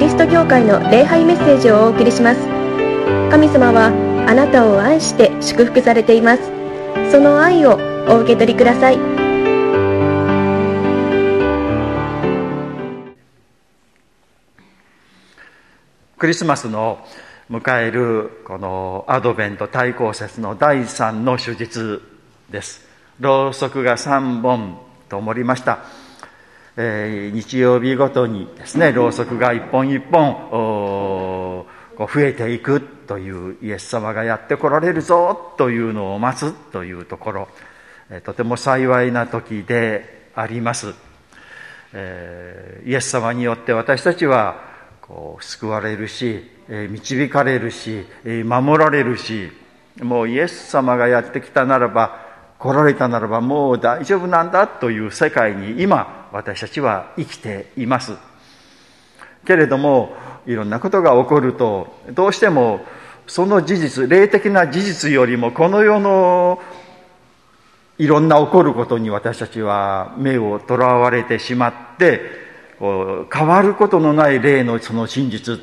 リスト教会の礼拝メッセージをお送りします。神様はあなたを愛して祝福されています。その愛をお受け取りください。クリスマスの迎えるこのアドベント対抗節の第3の手術です。ろうそくが3本灯りました。えー、日曜日ごとにですねろうそくが一本一本こう増えていくというイエス様がやってこられるぞというのを待つというところ、えー、とても幸いな時であります、えー、イエス様によって私たちはこう救われるし、え導かれるし、え守られるしもうイエス様がやってきたならば来られたならばもう大丈夫なんだという世界に今私たちは生きています。けれどもいろんなことが起こるとどうしてもその事実霊的な事実よりもこの世のいろんな起こることに私たちは目をとらわれてしまってこう変わることのない霊のその真実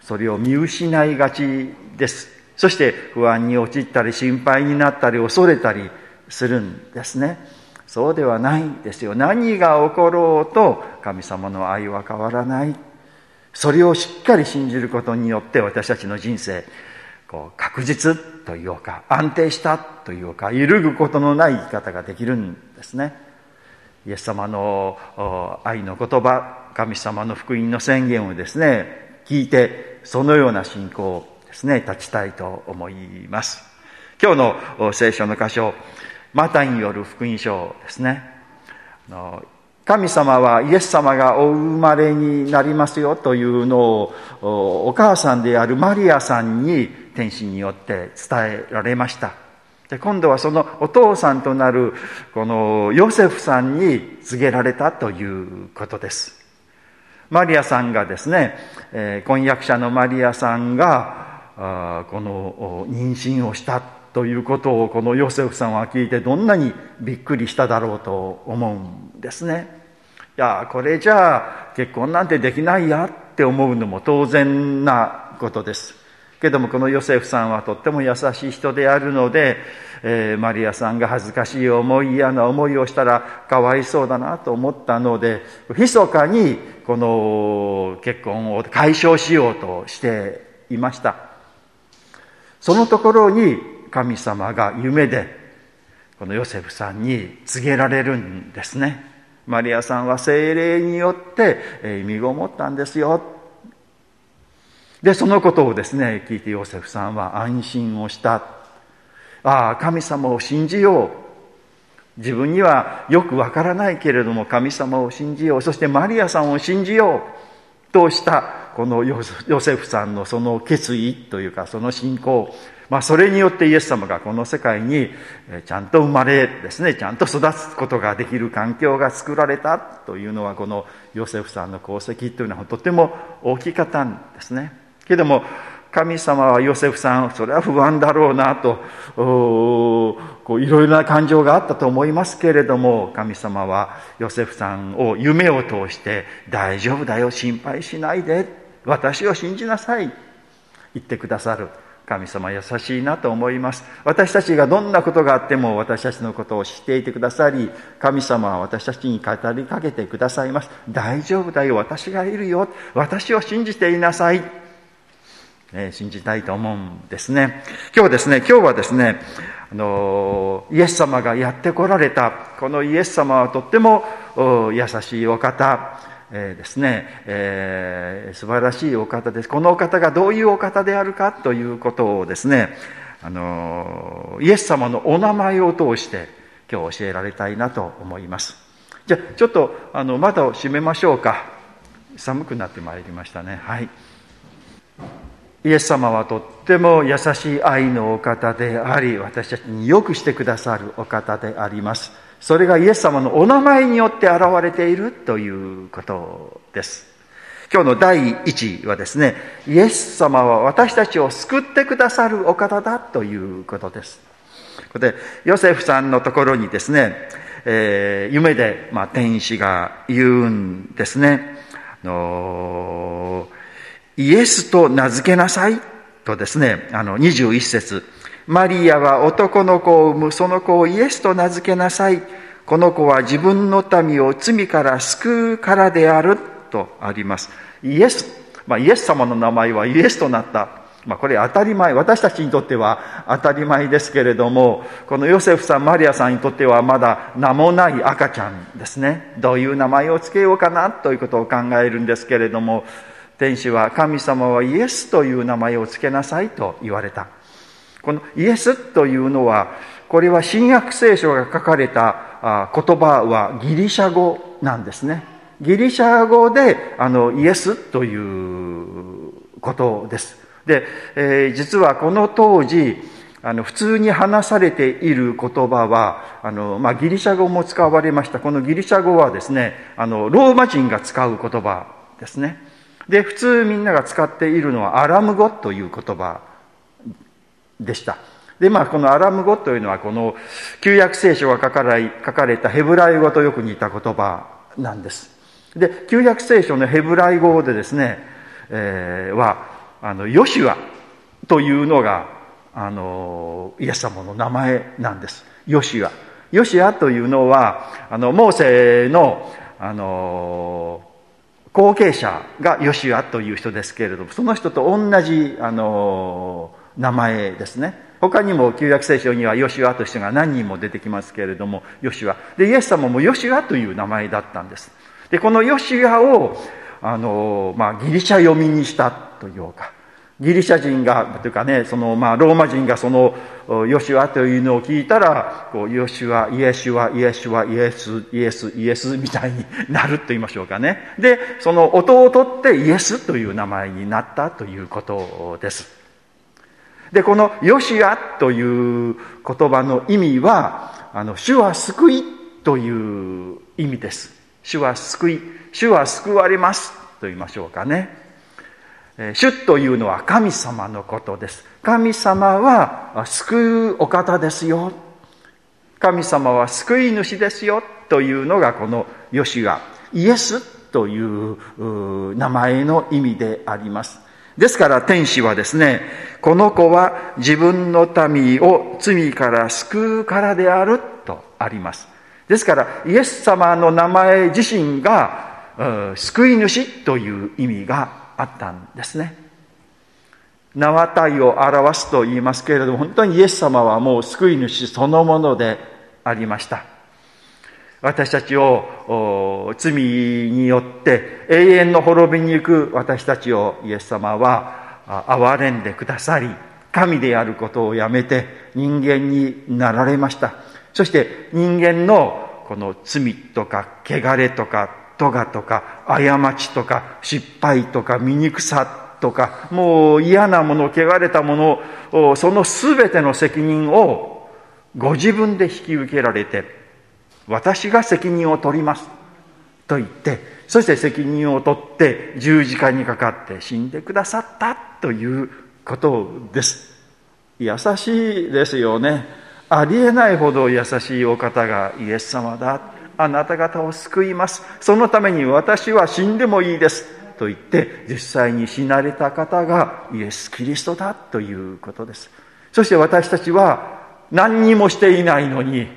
それを見失いがちです。そして不安に陥ったり心配になったり恐れたりするんですね。そうではないですよ。何が起ころうと神様の愛は変わらない。それをしっかり信じることによって私たちの人生こう確実というか安定したというか揺るぐことのない生き方ができるんですね。イエス様の愛の言葉神様の福音の宣言をですね聞いてそのような信仰をですね、立ちたいと思います。今日の聖書の箇所、マタイによる福音書ですね。神様はイエス様がお生まれになりますよというのをお母さんであるマリアさんに天使によって伝えられました。で今度はそのお父さんとなるこのヨセフさんに告げられたということです。マリアさんがですね、婚約者のマリアさんがこの妊娠をしたということをこのヨセフさんは聞いてどんなにびっくりしただろうと思うんですね。いやこれじゃあ結婚なんてできないやって思うのも当然なことです。けどもこのヨセフさんはとっても優しい人であるので、えー、マリアさんが恥ずかしい思い嫌な思いをしたらかわいそうだなと思ったので密かにこの結婚を解消しようとしていました。そのところに神様が夢でこのヨセフさんに告げられるんですね。マリアさんは精霊によって身ごもったんですよ。でそのことをですね聞いてヨセフさんは安心をした。ああ神様を信じよう。自分にはよくわからないけれども神様を信じよう。そしてマリアさんを信じよう。としたこのヨセフさんのその決意というかその信仰、まあ、それによってイエス様がこの世界にちゃんと生まれですねちゃんと育つことができる環境が作られたというのはこのヨセフさんの功績というのはとても大きかったんですね。けども神様はヨセフさんそれは不安だろうなとこういろいろな感情があったと思いますけれども神様はヨセフさんを夢を通して大丈夫だよ心配しないで私を信じなさい言ってくださる。神様優しいなと思います。私たちがどんなことがあっても私たちのことを知っていてくださり神様は私たちに語りかけてくださいます。大丈夫だよ。私がいるよ。私を信じていなさい、え、信じたいと思うんですね。今日ですね今日はですねあのイエス様がやってこられた。このイエス様はとっても優しいお方。えー、ですね、えー、素晴らしいお方です。このお方がどういうお方であるかということをですね、あの、イエス様のお名前を通して今日教えられたいなと思います。じゃあ、ちょっと、あの、窓を閉めましょうか。寒くなってまいりましたね。はい。イエス様はとっても優しい愛のお方であり、私たちによくしてくださるお方であります。それがイエス様のお名前によって現れているということです。今日の第一はですね、イエス様は私たちを救ってくださるお方だということです。で、ヨセフさんのところにですね、えー、夢で、まあ、天使が言うんですね。あのイエスと名付けなさいとですね、あの21節マリアは男の子を産む、その子をイエスと名付けなさい。この子は自分の民を罪から救うからであるとあります。イエス、まあ、イエス様の名前はイエスとなった。まあ、これ当たり前、私たちにとっては当たり前ですけれども、このヨセフさん、マリアさんにとってはまだ名もない赤ちゃんですね。どういう名前を付けようかなということを考えるんですけれども、天使は神様はイエスという名前を付けなさいと言われた。このイエスというのは、これは新約聖書が書かれた言葉はギリシャ語なんですね。ギリシャ語であのイエスということです。で、えー、実はこの当時、あの普通に話されている言葉はあの、まあ、ギリシャ語も使われましたこのギリシャ語はですねあのローマ人が使う言葉ですねで普通みんなが使っているのはアラム語という言葉でした。で、まあ、このアラム語というのは、この旧約聖書が書かれ書かれたヘブライ語とよく似た言葉なんです。で、旧約聖書のヘブライ語でですね、えー、は、あの、ヨシュアというのが、あの、イエス様の名前なんです。ヨシュア。ヨシュアというのは、あの、モーセの、あの、後継者がヨシュアという人ですけれども、その人と同じ、あの、名前ですね。他にも旧約聖書にはヨシュアという人が何人も出てきますけれども、ヨシュア。で、イエス様もヨシュアという名前だったんです。で、このヨシュアを、あの、まあ、ギリシャ読みにしたというか、ギリシャ人が、というかね、その、まあ、ローマ人がその、ヨシュアというのを聞いたら、こう、ヨシュア、イエシュア、イエシュア、イエス、イエス、イエスみたいになると言いましょうかね。で、その音を取ってイエスという名前になったということです。で、このヨシアという言葉の意味は、あの、主は救いという意味です。主は救い、主は救われますと言いましょうかね。主というのは神様のことです。神様は救うお方ですよ。神様は救い主ですよというのがこのヨシア、イエスという名前の意味であります。ですから天使はですね、この子は自分の民を罪から救うからであるとあります。ですからイエス様の名前自身が救い主という意味があったんですね。名は体を表すと言いますけれども、本当にイエス様はもう救い主そのものでありました。私たちを罪によって永遠の滅びに行く私たちをイエス様は憐れんでくださり、神であることをやめて人間になられました。そして人間のこの罪とか汚れとか咎とか過ちとか失敗とか醜さとかもう嫌なもの汚れたものその全ての責任をご自分で引き受けられて私が責任を取ります。と言ってそして責任を取って十字架にかかって死んでくださったということです。優しいですよね。ありえないほど優しいお方がイエス様だ。あなた方を救います。そのために私は死んでもいいです。と言って実際に死なれた方がイエス・キリストだということです。そして私たちは何にもしていないのに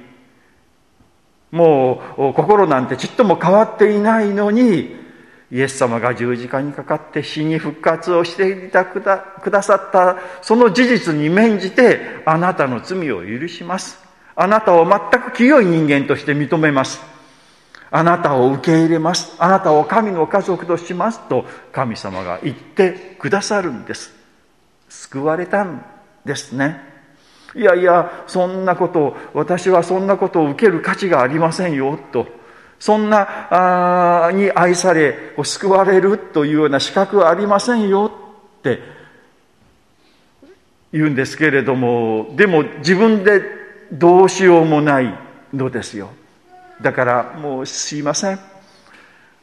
もう心なんてちっとも変わっていないのに、イエス様が十字架にかかって死に復活をしていたくだくださったその事実に免じてあなたの罪を許します。あなたを全く清い人間として認めます。あなたを受け入れます。あなたを神の家族としますと神様が言ってくださるんです。救われたんですね。いやいや、そんなことを、私はそんなことを受ける価値がありませんよ、と。そんな、あに愛され、救われるというような資格はありませんよ、って言うんですけれども、でも自分でどうしようもないのですよ。だからもうすいません。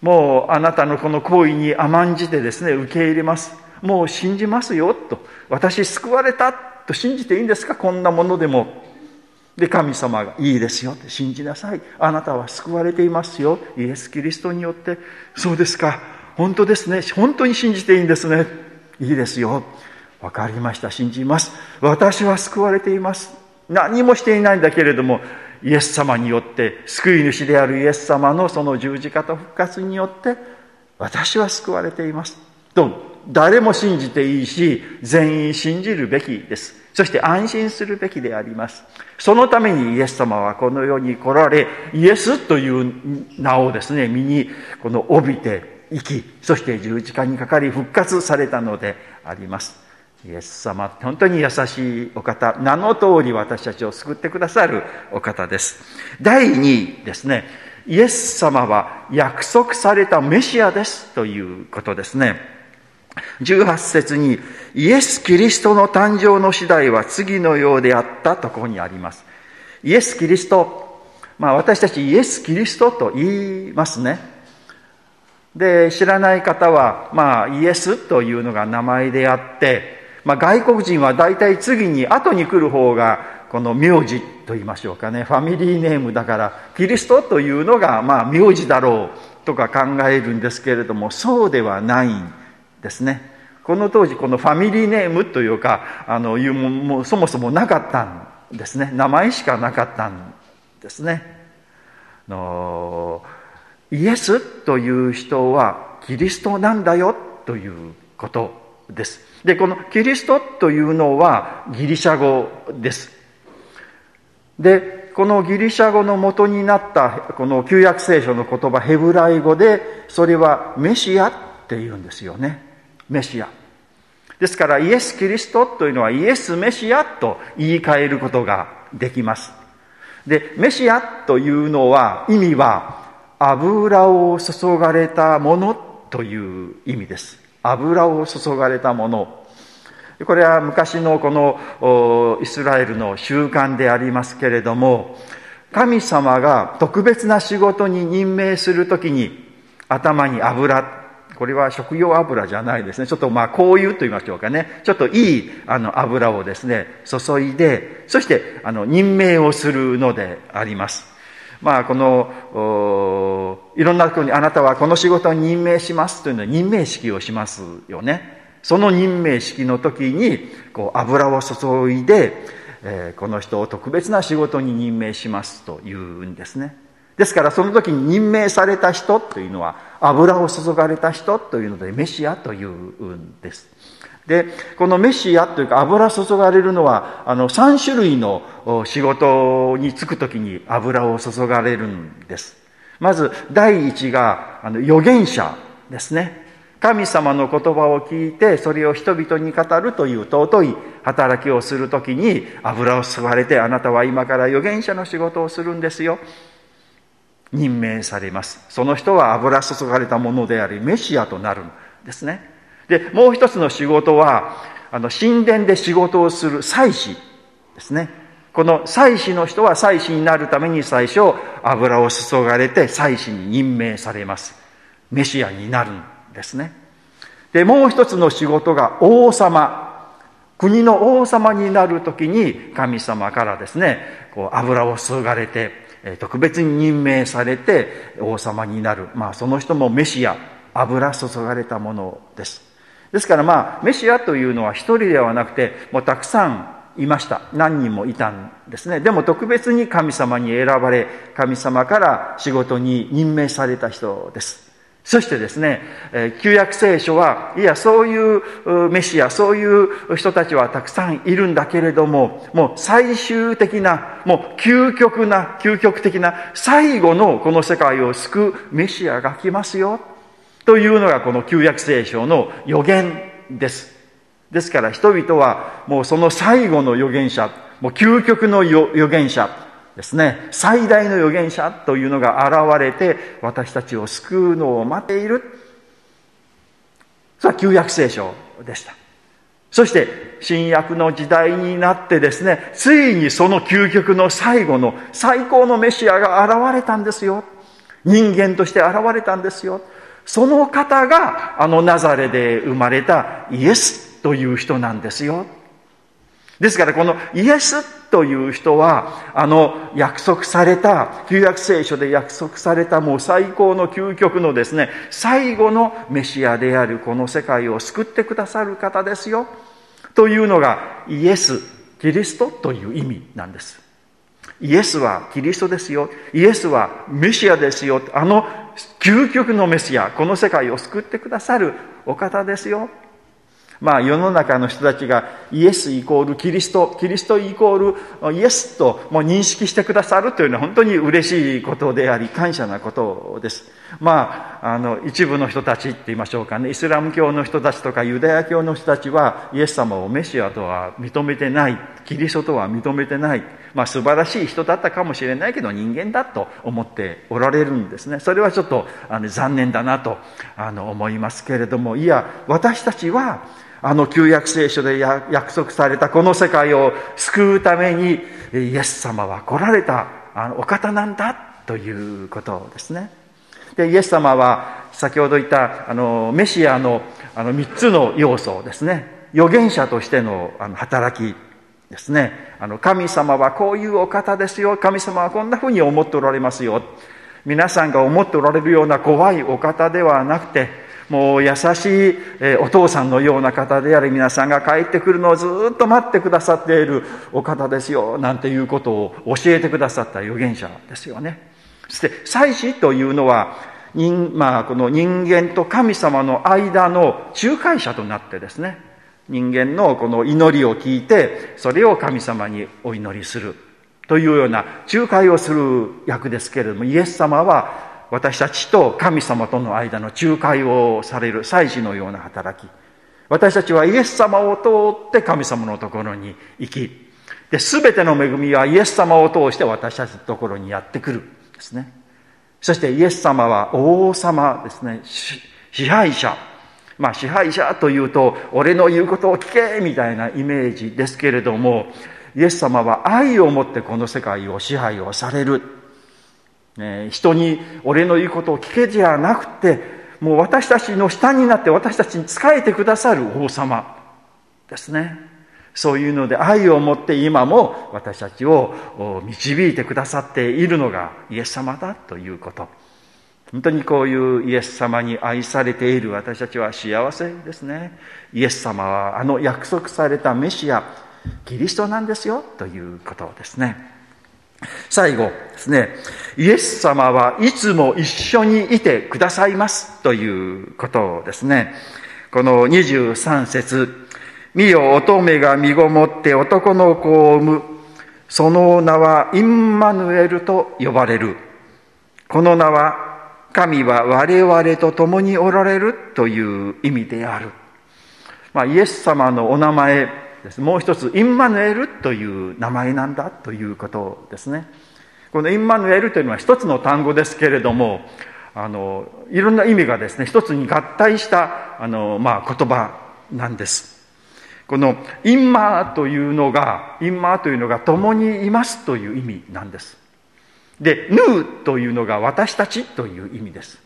もうあなたのこの行為に甘んじてですね、受け入れます。もう信じますよ、と。私救われたと信じていいんですか？こんなものでも。で、神様がいいですよって信じなさい。あなたは救われていますよ。イエス・キリストによって。そうですか。本当ですね。本当に信じていいんですね。いいですよ。わかりました。信じます。私は救われています。何もしていないんだけれども、イエス様によって、救い主であるイエス様のその十字架と復活によって、私は救われています。と、誰も信じていいし、全員信じるべきです。そして安心するべきであります。そのためにイエス様はこの世に来られ、イエスという名をですね、身にこの帯びて生き、そして十字架にかかり復活されたのであります。イエス様って、本当に優しいお方、名の通り私たちを救ってくださるお方です。第2位ですね、イエス様は約束されたメシアですということですね。18節にイエス・キリストの誕生の次第は次のようであったとここにあります。イエス・キリスト、まあ私たちイエス・キリストと言いますね。で、知らない方は、まあイエスというのが名前であって、まあ、外国人は大体次に後に来る方がこの名字と言いましょうかねファミリーネームだからキリストというのがまあ名字だろうとか考えるんですけれどもそうではないんですねこの当時このファミリーネームというかあのいうももそもそもなかったんですね名前しかなかったんですねのイエスという人はキリストなんだよということですで、このキリストというのはギリシャ語です。で、このギリシャ語の元になったこの旧約聖書の言葉ヘブライ語でそれはメシアって言うんですよね。メシア。ですからイエス・キリストというのはイエス・メシアと言い換えることができます。で、メシアというのは意味は油を注がれたものという意味です。油を注がれたものこれは昔のこのイスラエルの習慣でありますけれども神様が特別な仕事に任命するときに頭に油これは食用油じゃないですね。ちょっとまあ香油と言いましょうかね。ちょっといいあの油をですね、注いで、そしてあの任命をするのであります。まあ、この、いろんな人にあなたはこの仕事に任命しますというのは任命式をしますよね。その任命式の時に、こう、油を注いで、えー、この人を特別な仕事に任命しますというんですね。ですからその時に任命された人というのは油を注がれた人というのでメシアというんです。で、このメシアというか油注がれるのは、あの、3種類の仕事に就くときに油を注がれるんです。まず、第一が、あの、預言者ですね。神様の言葉を聞いて、それを人々に語るという尊い働きをするときに、油を吸われて、あなたは今から預言者の仕事をするんですよ。任命されます。その人は油注がれたものであり、メシアとなるんですね。で、もう一つの仕事は、あの、神殿で仕事をする祭司ですね。この祭司の人は祭司になるために最初、油を注がれて祭司に任命されます。メシアになるんですね。で、もう一つの仕事が王様。国の王様になるときに神様からですね、こう油を注がれて、特別に任命されて王様になる。まあその人もメシア、油注がれたものです。ですからまあ、メシアというのは一人ではなくて、もうたくさんいました。何人もいたんですね。でも特別に神様に選ばれ、神様から仕事に任命された人です。そしてですね、旧約聖書は、いや、そういうメシア、そういう人たちはたくさんいるんだけれども、もう最終的な、もう究極な、究極的な、最後のこの世界を救うメシアが来ますよ。というのがこの旧約聖書の予言です。ですから人々はもうその最後の預言者、もう究極の預言者ですね、最大の預言者というのが現れて私たちを救うのを待っている。それは旧約聖書でした。そして新約の時代になってですね、ついにその究極の最後の最高のメシアが現れたんですよ。人間として現れたんですよ。その方があのナザレで生まれたイエスという人なんですよ。ですからこのイエスという人は、あの約束された、旧約聖書で約束されたもう最高の究極のですね、最後のメシアであるこの世界を救ってくださる方ですよ。というのがイエス、キリストという意味なんです。イエスはキリストですよ。イエスはメシアですよ。あの究極のメシア、この世界を救ってくださるお方ですよ。まあ世の中の人たちがイエスイコールキリスト、キリストイコールイエスともう認識してくださるというのは本当に嬉しいことであり感謝なことです。まあ、あの一部の人たちって言いましょうかね、イスラム教の人たちとかユダヤ教の人たちはイエス様をメシアとは認めてない、キリストとは認めてない、まあ素晴らしい人だったかもしれないけど人間だと思っておられるんですね。それはちょっとあの残念だなとあの思いますけれども、いや、私たちはあの旧約聖書で約束されたこの世界を救うためにイエス様は来られた。あのお方なんだということですね。でイエス様は先ほど言ったあのメシアのあの3つの要素ですね。預言者としてのあの働きですね。あの神様はこういうお方ですよ。神様はこんなふうに思っておられますよ。皆さんが思っておられるような怖いお方ではなくてもう優しい、お父さんのような方であり皆さんが帰ってくるのをずっと待ってくださっているお方ですよなんていうことを教えてくださった預言者ですよね。そして祭司というのは人,、まあ、この人間と神様の間の仲介者となってですね人間のこの祈りを聞いてそれを神様にお祈りするというような仲介をする役ですけれどもイエス様は私たちと神様との間の仲介をされる祭司のような働き。私たちはイエス様を通って神様のところに行きで全ての恵みはイエス様を通して私たちのところにやってくるですね。そしてイエス様は王様ですね。支配者。まあ支配者というと俺の言うことを聞けみたいなイメージですけれどもイエス様は愛を持ってこの世界を支配をされる。ね、人に俺の言うことを聞けじゃなくて、もう私たちの下になって私たちに仕えてくださる王様ですね。そういうので愛を持って今も私たちを導いてくださっているのがイエス様だということ。本当にこういうイエス様に愛されている私たちは幸せですね。イエス様はあの約束されたメシア、キリストなんですよということですね。最後ですね、イエス様はいつも一緒にいてくださいますということですね。この23節見よ乙女が身ごもって男の子を産む。その名はインマヌエルと呼ばれる。この名は神は我々と共におられるという意味である。まあ、イエス様のお名前もう一つインマヌエルという名前なんだということですね。このインマヌエルというのは一つの単語ですけれどもあのいろんな意味がですね一つに合体したあの、まあ、言葉なんです。このインマーというのがインマーというのが共にいますという意味なんです。でヌーというのが私たちという意味です。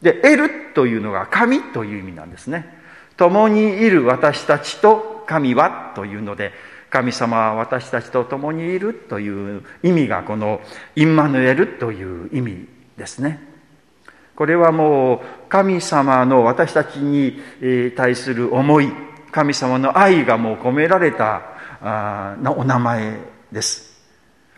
でエルというのが神という意味なんですね。共にいる私たちと神はというので神様は私たちと共にいるという意味がこのインマヌエルという意味ですね。これはもう神様の私たちに対する思い神様の愛がもう込められたあお名前です、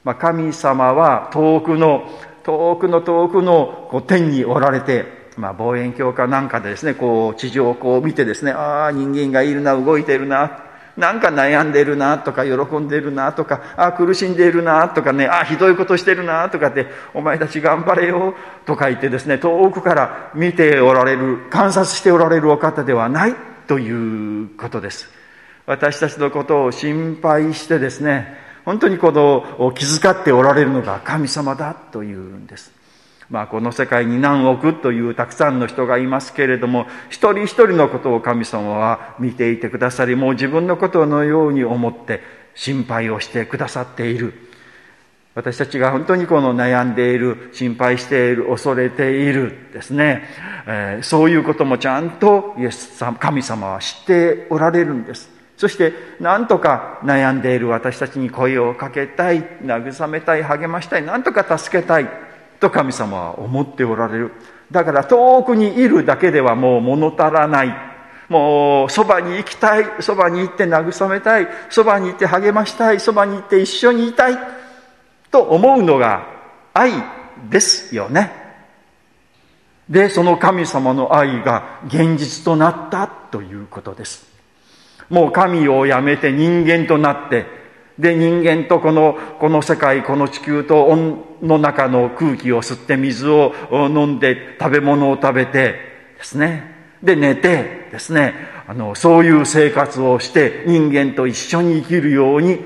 まあ、神様は遠くの遠くの遠くのこう天におられてまあ、望遠鏡かなんかでですね、こう、地上をこう見てですね、ああ、人間がいるな、動いてるな、なんか悩んでるな、とか、喜んでるな、とか、ああ、苦しんでいるな、とかね、ああ、ひどいことしてるな、とかって、お前たち頑張れよ、とか言ってですね、遠くから見ておられる、観察しておられるお方ではないということです。私たちのことを心配してですね、本当にこの気遣っておられるのが神様だというんです。まあ、この世界に何億というたくさんの人がいますけれども、一人一人のことを神様は見ていてくださり、もう自分のことのように思って心配をしてくださっている。私たちが本当にこの悩んでいる、心配している、恐れているですね、えー、そういうこともちゃんとイエス様、神様は知っておられるんです。そして何とか悩んでいる私たちに声をかけたい慰めたい励ましたい何とか助けたいと神様は思っておられる。だから遠くにいるだけではもう物足らない。もうそばに行きたい。そばに行って慰めたい。そばに行って励ましたい。そばに行って一緒にいたい。と思うのが愛ですよね。でその神様の愛が現実となったということです。もう神をやめて人間となってで人間とこのこの世界この地球との中の空気を吸って水を飲んで食べ物を食べてですね。で寝てですね。あのそういう生活をして人間と一緒に生きるように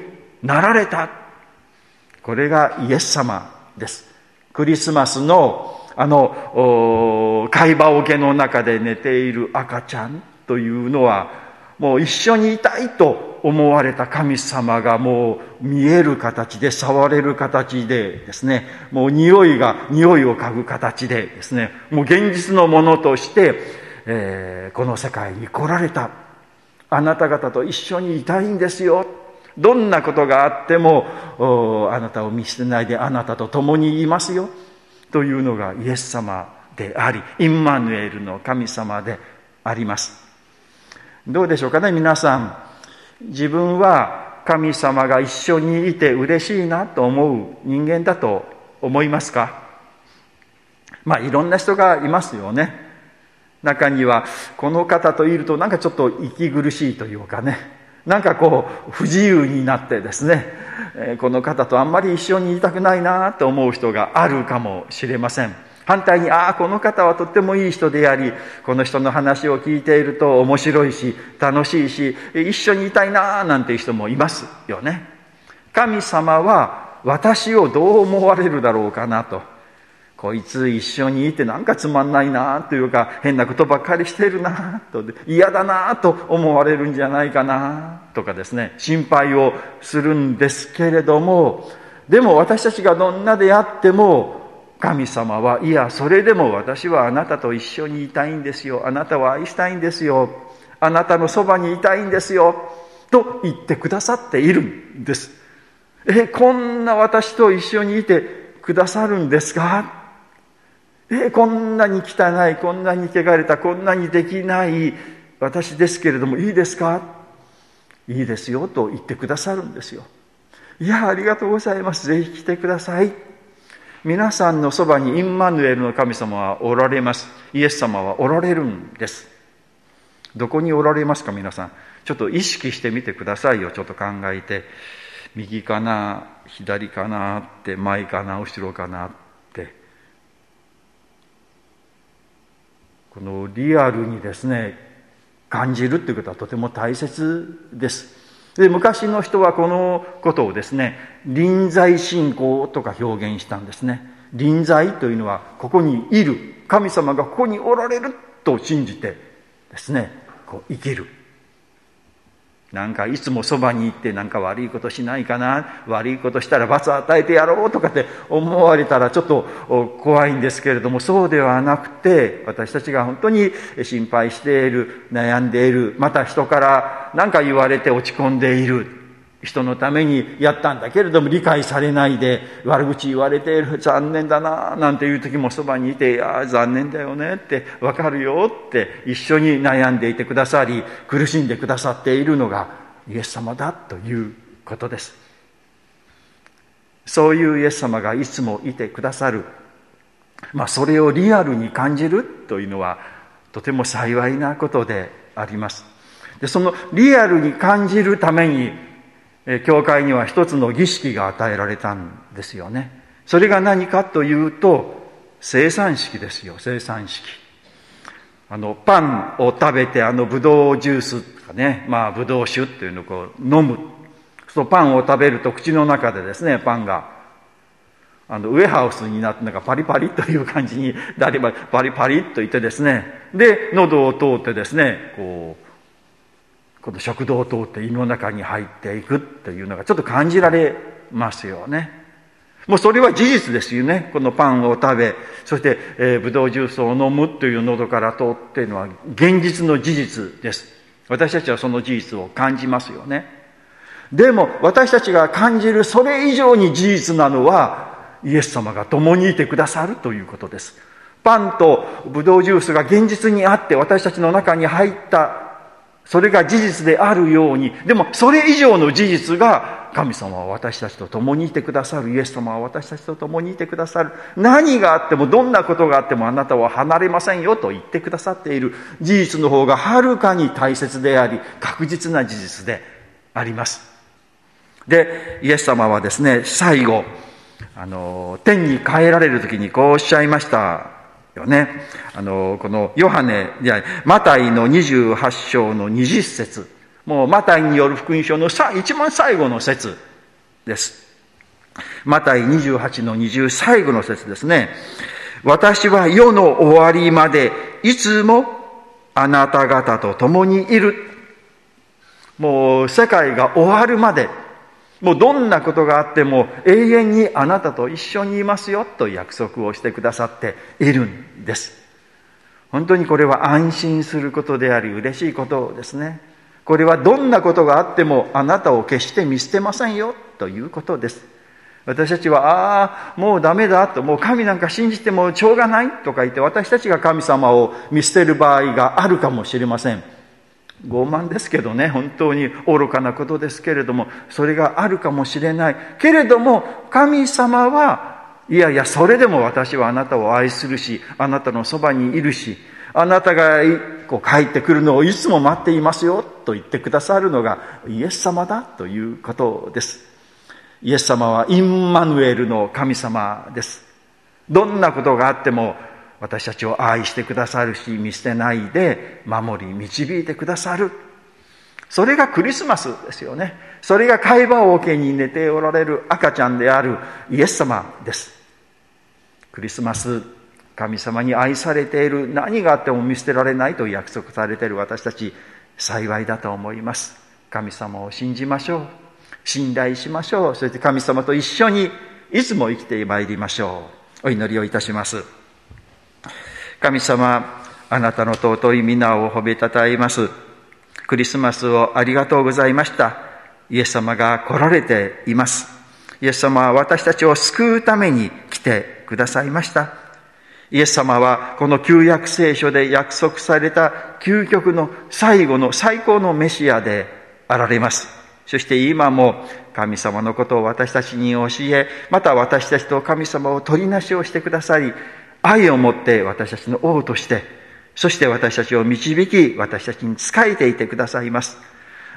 なられた。これがイエス様です。クリスマスのあの貝羽桶の中で寝ている赤ちゃんというのはもう一緒にいたいと思われた神様がもう見える形で触れる形でですね。もう匂いが匂いを嗅ぐ形でですね。もう現実のものとしてえー、この世界に来られた。あなた方と一緒にいたいんですよ。どんなことがあってもあなたを見捨てないであなたと共にいますよ。というのがイエス様でありインマヌエルの神様であります。どうでしょうかね皆さん。自分は神様が一緒にいて嬉しいなと思う人間だと思いますか？まあいろんな人がいますよね。中にはこの方といるとなんかちょっと息苦しいというかね。なんかこう不自由になってですね。この方とあんまり一緒にいたくないなと思う人があるかもしれません。反対にああこの方はとってもいい人でありこの人の話を聞いていると面白いし楽しいし一緒にいたいななんていう人もいますよね。神様は私をどう思われるだろうかなと。こいつ一緒にいてなんかつまんないなというか変なことばっかりしてるなと嫌だなと思われるんじゃないかなとかですね。心配をするんですけれどもでも私たちがどんなであっても神様はいやそれでも私はあなたと一緒にいたいんですよ。あなたを愛したいんですよ。あなたのそばにいたいんですよ。と言ってくださっているんです。えこんな私と一緒にいてくださるんですか？えこんなに汚いこんなに汚れたこんなにできない私ですけれどもいいですか？いいですよと言ってくださるんですよ。いやありがとうございます。ぜひ来てください。皆さんのそばにインマヌエルの神様はおられます。イエス様はおられるんです。どこにおられますか皆さん。ちょっと意識してみてくださいよ。ちょっと考えて。右かな左かなって前かな後ろかなって。このリアルにですね感じるっていうことはとても大切です。で昔の人はこのことをですね臨在信仰とか表現したんですね。臨在というのはここにいる神様がここにおられると信じてですねこう生きる。なんかいつもそばに行ってなんか悪いことしないかな悪いことしたら罰与えてやろうとかって思われたらちょっと怖いんですけれどもそうではなくて私たちが本当に心配している悩んでいるまた人から何か言われて落ち込んでいる人のためにやったんだけれども理解されないで悪口言われて残念だななんていう時もそばにいて「いや残念だよね」って「分かるよ」って一緒に悩んでいてくださり苦しんでくださっているのがイエス様だということです。そういうイエス様がいつもいてくださる。まあそれをリアルに感じるというのはとても幸いなことであります。でそのリアルに感じるために教会には一つの儀式が与えられたんですよね。それが何かというと、生産式ですよ、生産式。あの、パンを食べて、あの、ブドウジュースとかね、まあ、ブドウ酒っていうのをこう、飲む。そうパンを食べると口の中でですね、パンが、あの、ウエハウスになって、なんかパリパリという感じになれば、パリパリっといてですね、で、喉を通ってですね、こう、この食道を通って胃の中に入っていくというのがちょっと感じられますよね。もうそれは事実ですよね。このパンを食べ、そして、えー、ブドウジュースを飲むという喉から通っているのは現実の事実です。私たちはその事実を感じますよね。でも私たちが感じるそれ以上に事実なのはイエス様が共にいてくださるということです。パンとブドウジュースが現実にあって私たちの中に入ったそれが事実であるように、でもそれ以上の事実が、神様は私たちと共にいてくださる、イエス様は私たちと共にいてくださる。何があっても、どんなことがあってもあなたは離れませんよと言ってくださっている事実の方がはるかに大切であり、確実な事実であります。で、イエス様はですね、最後、あの、天に帰られる時にこうおっしゃいました。よね。あの、このヨハネ、いや、マタイの28章の20節もうマタイによる福音書のさ一番最後の説です。マタイ28の20最後の説ですね。私は世の終わりまでいつもあなた方と共にいる。もう世界が終わるまでもうどんなことがあっても永遠にあなたと一緒にいますよと約束をしてくださっているんです。本当にこれは安心することであり嬉しいことですね。これはどんなことがあってもあなたを決して見捨てませんよということです。私たちは、ああ、もうダメだと、もう神なんか信じてもしょうがないとか言って私たちが神様を見捨てる場合があるかもしれません。傲慢ですけどね、本当に愚かなことですけれども、それがあるかもしれない。けれども、神様は、いやいや、それでも私はあなたを愛するし、あなたのそばにいるし、あなたがこう帰ってくるのをいつも待っていますよ、と言ってくださるのがイエス様だということです。イエス様はインマヌエルの神様です。どんなことがあっても私たちを愛してくださるし見捨てないで守り導いてくださる。それがクリスマスですよね。それが会話を桶に寝ておられる赤ちゃんであるイエス様です。クリスマス神様に愛されている。何があっても見捨てられないと約束されている。私たち幸いだと思います。神様を信じましょう。信頼しましょう。そして神様と一緒にいつも生きてまいりましょう。お祈りをいたします。神様、あなたの尊い皆を褒めたたえます。クリスマスをありがとうございました。イエス様が来られています。イエス様は私たちを救うために来てくださいました。イエス様はこの旧約聖書で約束された究極の最後の最高のメシアであられます。そして今も神様のことを私たちに教え、また私たちと神様を取りなしをしてくださり、愛を持って私たちの王として、そして私たちを導き、私たちに仕えていてくださいます。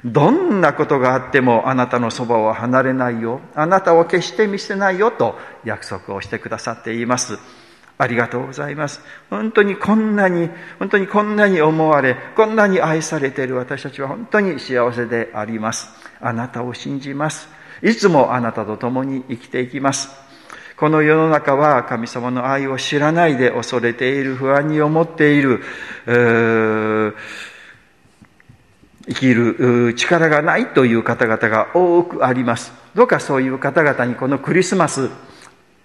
どんなことがあってもあなたのそばを離れないよ、あなたを決して見せないよと約束をしてくださっています。ありがとうございます。本当にこんなに、本当にこんなに思われ、こんなに愛されている私たちは本当に幸せであります。あなたを信じます。いつもあなたと共に生きていきます。この世の中は神様の愛を知らないで恐れている、不安に思っている、生きる力がないという方々が多くあります。どうかそういう方々にこのクリスマス、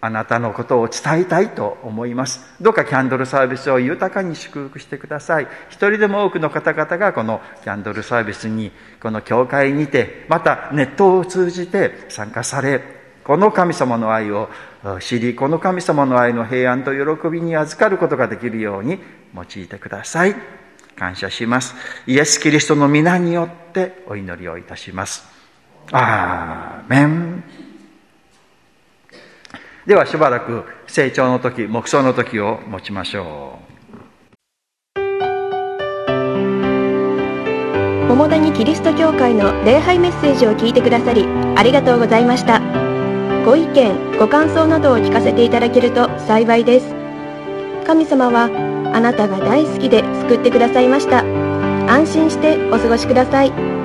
あなたのことを伝えたいと思います。どうかキャンドルサービスを豊かに祝福してください。一人でも多くの方々がこのキャンドルサービスに、この教会にて、またネットを通じて参加され、この神様の愛を知り、この神様の愛の平安と喜びに預かることができるように用いてください。感謝します。イエス・キリストの皆によってお祈りをいたします。アーメン。ではしばらく成長の時、黙想の時を持ちましょう。桃谷キリスト教会の礼拝メッセージを聞いてくださりありがとうございました。ご意見、ご感想などを聞かせていただけると幸いです。神様はあなたが大好きで救ってくださいました。安心してお過ごしください。